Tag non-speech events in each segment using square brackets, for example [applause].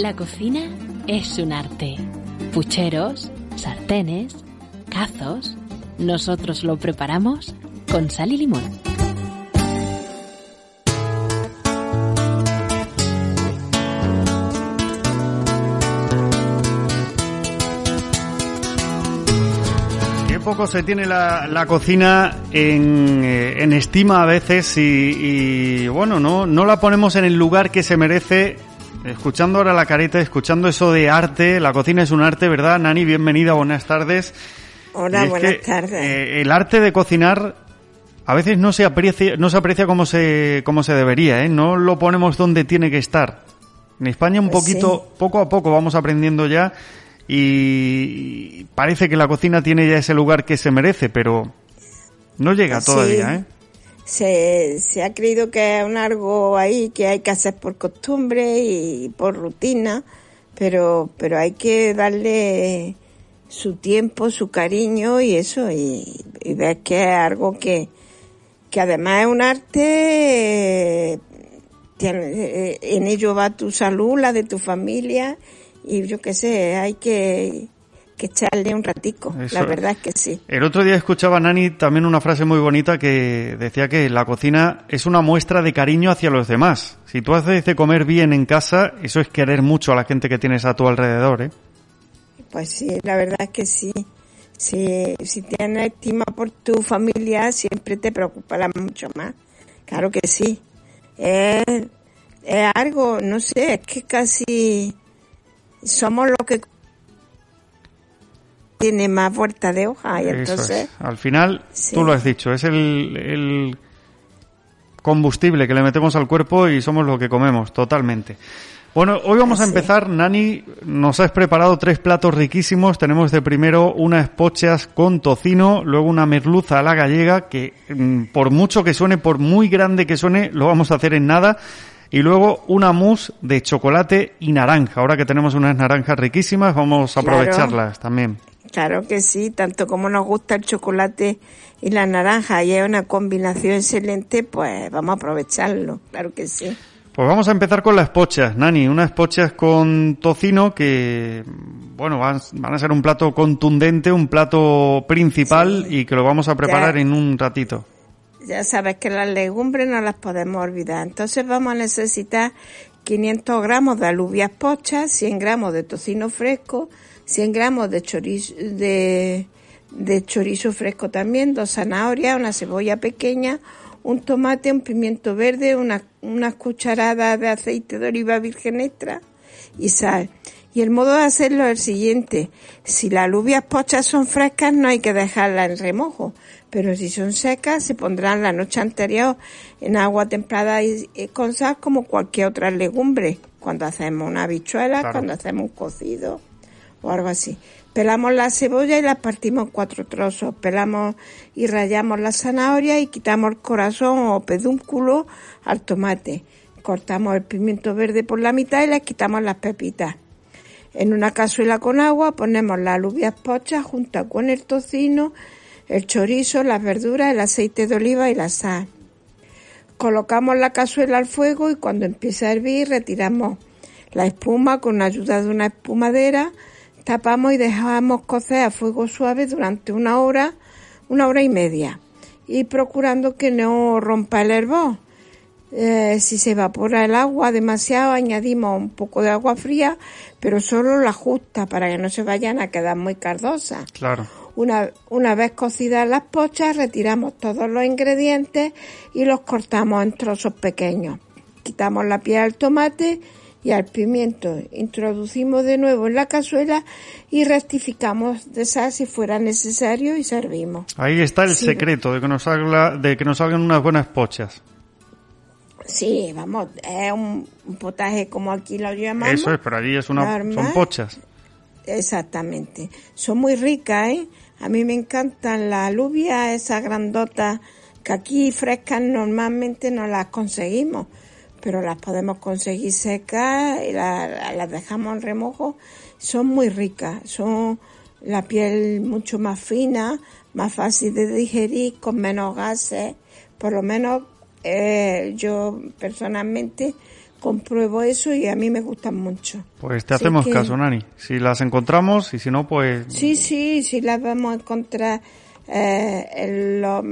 La cocina es un arte. Pucheros, sartenes, cazos. Nosotros lo preparamos con sal y limón. Qué poco se tiene la, cocina en, eh, en estima a veces y, bueno, no, no la ponemos en el lugar que se merece. Escuchando ahora la careta, escuchando eso de arte, la cocina es un arte, ¿verdad? Nani, bienvenida, buenas tardes. Hola, buenas que, tardes. eh, el arte de cocinar a veces no se aprecia, no se aprecia como se, como se debería, ¿eh? No lo ponemos donde tiene que estar. En España un Pues poquito, poco a poco vamos aprendiendo ya y parece que la cocina tiene ya ese lugar que se merece, pero no llega todavía, ¿eh? Se, se ha creído que es un algo ahí que hay que hacer por costumbre y por rutina, pero, pero hay que darle su tiempo, su cariño y eso, y, y ver que es algo que, que además es un arte, tiene- eh, en ello va tu salud, la de tu familia, y yo qué sé, hay que, que echarle un ratico, Eso la es. verdad es que sí. El otro día escuchaba a Nani también una frase muy bonita que decía que la cocina es una muestra de cariño hacia los demás. Si tú haces de comer bien en casa, eso es querer mucho a la gente que tienes a tu alrededor, ¿eh? Pues sí, la verdad es que sí. Si, si tienes estima por tu familia, siempre te preocupará mucho más. Claro que sí. Es, es algo, no sé, es que casi somos lo que tiene más vuelta de hoja y Eso entonces es. Al final, Sí. tú lo has dicho, es el, el combustible que le metemos al cuerpo y somos lo que comemos, totalmente. Bueno, hoy vamos a empezar. Nani, nos has preparado tres platos riquísimos. Tenemos de primero unas pochas con tocino, luego una merluza a la gallega, que mm, por mucho que suene, por muy grande que suene, lo vamos a hacer en nada. Y luego una mousse de chocolate y naranja. Ahora que tenemos unas naranjas riquísimas, vamos a Claro. aprovecharlas también. Claro que sí, tanto como nos gusta el chocolate y la naranja y es una combinación excelente, pues vamos a aprovecharlo, claro que sí. Pues vamos a empezar con las pochas, Nani. Unas pochas con tocino que, bueno, van, van a ser un plato contundente, un plato principal y que lo vamos a preparar Ya. en un ratito. Ya sabes que las legumbres no las podemos olvidar. Entonces vamos a necesitar 500 gramos de alubias pochas, 100 gramos de tocino fresco, 100 gramos de chorizo, de, de chorizo fresco también, dos zanahorias, una cebolla pequeña, un tomate, un pimiento verde, una, unas cucharadas de aceite de oliva virgen extra y sal. Y el modo de hacerlo es el siguiente. Si las alubias pochas son frescas, no hay que dejarlas en remojo. Pero si son secas, se pondrán la noche anterior en agua templada y, y con sal como cualquier otra legumbre. Cuando hacemos una habichuela, Claro. cuando hacemos un cocido o algo así. Pelamos la cebolla y la partimos en cuatro trozos. Pelamos y rallamos la zanahoria y quitamos el corazón o pedúnculo al tomate. Cortamos el pimiento verde por la mitad y le quitamos las pepitas. En una cazuela con agua ponemos las alubias pochas junto con el tocino, el chorizo, las verduras, el aceite de oliva y la sal. Colocamos la cazuela al fuego y cuando empiece a hervir retiramos la espuma con ayuda de una espumadera, tapamos y dejamos cocer a fuego suave durante una hora, una hora y media y procurando que no rompa el hervor. Eh, si se evapora el agua demasiado, añadimos un poco de agua fría, pero solo la justa para que no se vayan a quedar muy cardosas. Claro. Una, una vez cocidas las pochas, retiramos todos los ingredientes y los cortamos en trozos pequeños. Quitamos la piel al tomate y al pimiento. Introducimos de nuevo en la cazuela y rectificamos de sal si fuera necesario y servimos. Ahí está el Sí. secreto de que nos salga, de que nos salgan unas buenas pochas. Sí, vamos, es un, un potaje como aquí lo llamamos. Eso es, pero allí es una, normal. son pochas. Exactamente. Son muy ricas, ¿eh? A mí me encantan las alubias, esas grandotas, que aquí frescas normalmente no las conseguimos, pero las podemos conseguir secas y la- las dejamos en remojo. Son muy ricas, son la piel mucho más fina, más fácil de digerir, con menos gases. Por lo menos eh, yo personalmente compruebo eso y a mí me gustan mucho. Pues te hacemos caso, Nani. Si las encontramos y si no, pues... Sí, sí, sí las vamos a encontrar eh, en, los,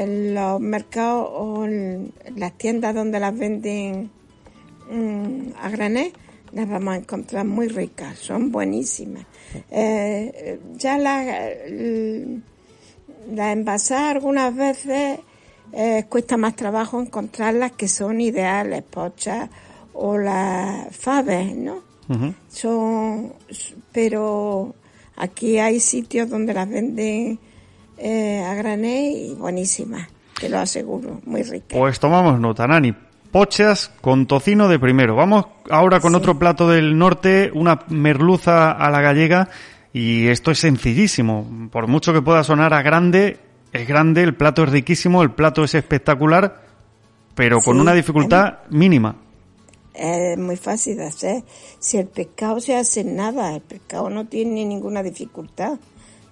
en los mercados o en las tiendas donde las venden mm, a granel, las vamos a encontrar muy ricas, son buenísimas. Eh, ya las la envasadas algunas veces eh, cuesta más trabajo encontrarlas que son ideales, pochas o las faves, ¿no? Son, pero aquí hay sitios donde las venden eh, a granel y buenísimas, te lo aseguro, muy ricas. Pues tomamos nota, Nani. Pochas con tocino de primero. Vamos ahora con otro plato del norte, una merluza a la gallega. Y esto es sencillísimo. Por mucho que pueda sonar a grande, es grande, el plato es riquísimo, el plato es espectacular, pero con una dificultad mínima. Es muy fácil de hacer. Si el pescado se hace nada, el pescado no tiene ninguna dificultad.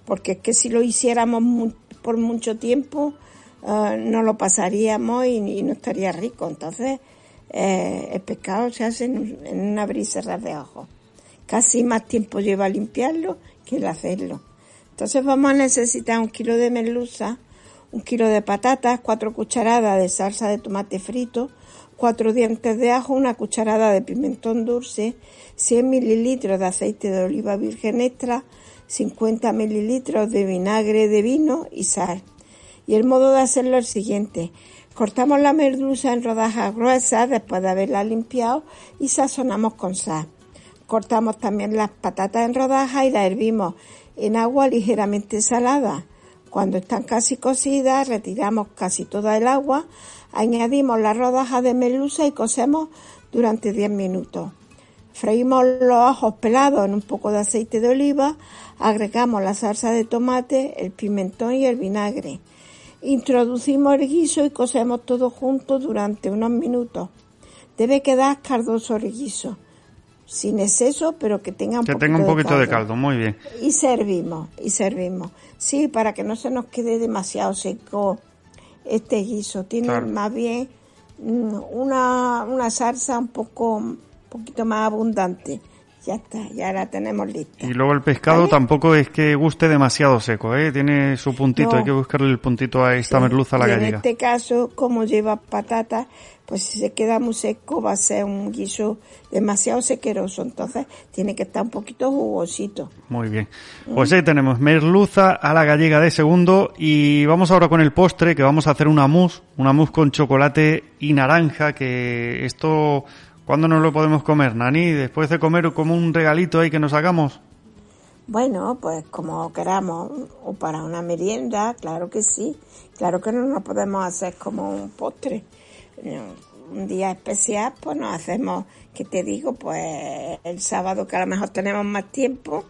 Porque es que si lo hiciéramos por mucho tiempo, uh, no lo pasaríamos y, no estaría rico. Entonces, eh, el pescado se hace en, en una brisa de ojos. Casi más tiempo lleva limpiarlo que el hacerlo. Entonces vamos a necesitar un kilo de merluza, un kilo de patatas, cuatro cucharadas de salsa de tomate frito, cuatro dientes de ajo, una cucharada de pimentón dulce, 100 mililitros de aceite de oliva virgen extra, 50 mililitros de vinagre de vino y sal. Y el modo de hacerlo es el siguiente. Cortamos la merluza en rodajas gruesas después de haberla limpiado y sazonamos con sal. Cortamos también las patatas en rodajas y las hervimos en agua ligeramente salada. Cuando están casi cocidas, retiramos casi toda el agua, añadimos las rodajas de merluza y cocemos durante 10 minutos. Freímos los ajos pelados en un poco de aceite de oliva, agregamos la salsa de tomate, el pimentón y el vinagre. Introducimos el guiso y cocemos todo junto durante unos minutos. Debe quedar cardoso el guiso sin exceso, pero que tenga un, que tenga un poquito de caldo. Muy bien. Y servimos, y servimos. Sí, para que no se nos quede demasiado seco este guiso. Tiene más bien mm, una, una salsa un poco, poquito más abundante. Ya está, ya la tenemos lista. Y luego el pescado tampoco es que guste demasiado seco, ¿eh? Tiene su puntito, hay que buscarle el puntito a esta merluza a la gallega. En este caso, como lleva patata, pues si se queda muy seco va a ser un guiso demasiado sequeroso, entonces tiene que estar un poquito jugosito. Muy bien. Pues ahí tenemos merluza a la gallega de segundo y vamos ahora con el postre que vamos a hacer una mousse, una mousse con chocolate y naranja que esto ¿cuándo nos lo podemos comer, Nani? Después de comer como un regalito ahí que nos hagamos. Bueno, pues como queramos, o para una merienda, claro que sí. Claro que no nos podemos hacer como un postre un día especial, pues nos hacemos, que te digo, pues el sábado que a lo mejor tenemos más tiempo,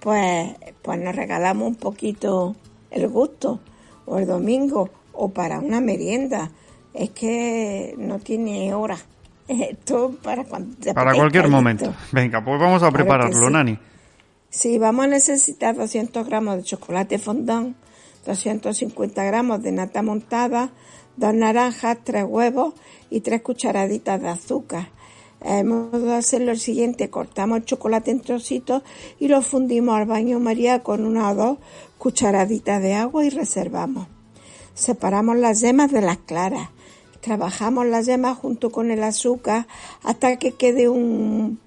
pues, pues nos regalamos un poquito el gusto, o el domingo, o para una merienda. Es que no tiene hora. [laughs] Para cuando Para cualquier momento. Venga, pues vamos a prepararlo, Nani. Sí, vamos a necesitar 200 gramos de chocolate fondant, 250 gramos de nata montada, dos naranjas, tres huevos y tres cucharaditas de azúcar. El modo de hacerlo el siguiente, cortamos el chocolate en trocitos y lo fundimos al baño María con una o dos cucharaditas de agua y reservamos. Separamos las yemas de las claras. Trabajamos las yemas junto con el azúcar hasta que quede un,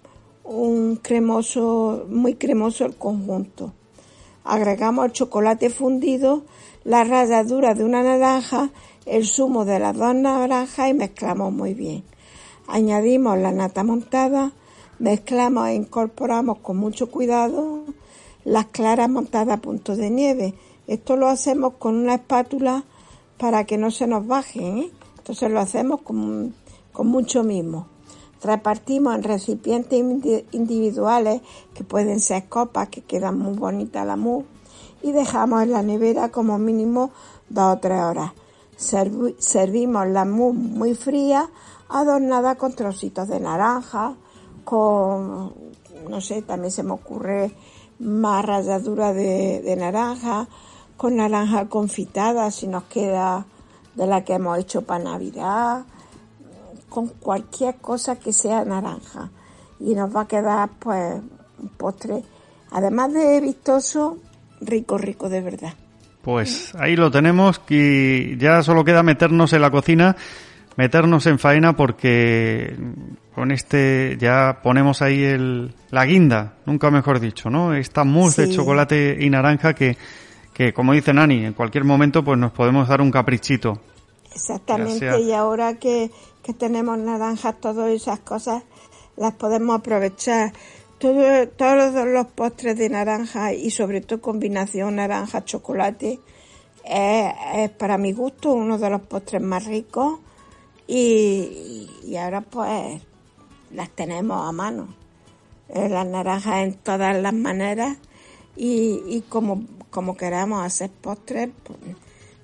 cremoso, muy cremoso el conjunto. Agregamos el chocolate fundido, la ralladura de una naranja el zumo de las dos naranjas y mezclamos muy bien. Añadimos la nata montada, mezclamos e incorporamos con mucho cuidado las claras montadas a punto de nieve. Esto lo hacemos con una espátula para que no se nos bajen. ¿eh? Entonces lo hacemos con, con mucho mimo. Repartimos en recipientes individuales que pueden ser copas que quedan muy bonitas la mousse y dejamos en la nevera como mínimo dos o tres horas servimos la mousse muy fría, adornada con trocitos de naranja, con, no sé, también se me ocurre más ralladura de, naranja, con naranja confitada si nos queda de la que hemos hecho para Navidad, con cualquier cosa que sea naranja y nos va a quedar pues un postre, además de vistoso, rico, rico de verdad. Pues ahí lo tenemos y ya solo queda meternos en la cocina, meternos en faena porque con este ya ponemos ahí el, la guinda, nunca mejor dicho, ¿no? Esta mousse de chocolate y naranja que, que, como dice Nani, en cualquier momento pues nos podemos dar un caprichito. Exactamente, y ahora que, que tenemos naranjas, todas esas cosas las podemos aprovechar. Todo, todos los postres de naranja y sobre todo combinación naranja-chocolate es, para mi gusto uno de los postres más ricos y, y ahora pues las tenemos a mano. Eh, las naranjas en todas las maneras y, y como, como queramos hacer postres, pues,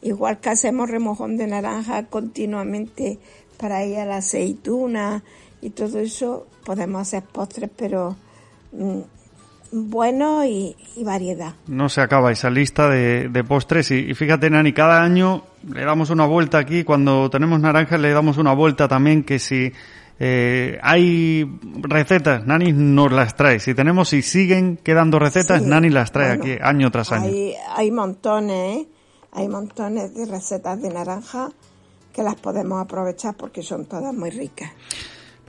igual que hacemos remojón de naranja continuamente para ir a la aceituna y todo eso, podemos hacer postres, pero mm, bueno y, variedad. No se acaba esa lista de, postres y, fíjate, Nani, cada año le damos una vuelta aquí, cuando tenemos naranjas le damos una vuelta también que si eh, hay recetas, Nani nos las trae. Si tenemos y siguen quedando recetas, Nani las trae aquí año tras año. Hay, hay montones, ¿eh? hay montones de recetas de naranja que las podemos aprovechar porque son todas muy ricas.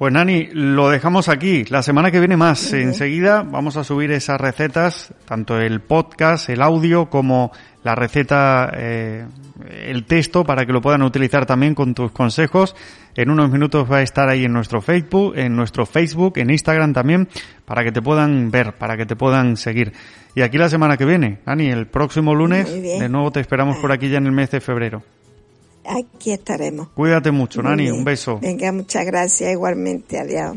Pues Nani, lo dejamos aquí. La semana que viene más. Enseguida vamos a subir esas recetas, tanto el podcast, el audio, como la receta, eh, el texto, para que lo puedan utilizar también con tus consejos. En unos minutos va a estar ahí en nuestro Facebook, en nuestro Facebook, en Instagram también, para que te puedan ver, para que te puedan seguir. Y aquí la semana que viene, Nani, el próximo lunes, de nuevo te esperamos por aquí ya en el mes de febrero. Aquí estaremos. Cuídate mucho, Nani. Un beso. Venga, muchas gracias igualmente. Adiós.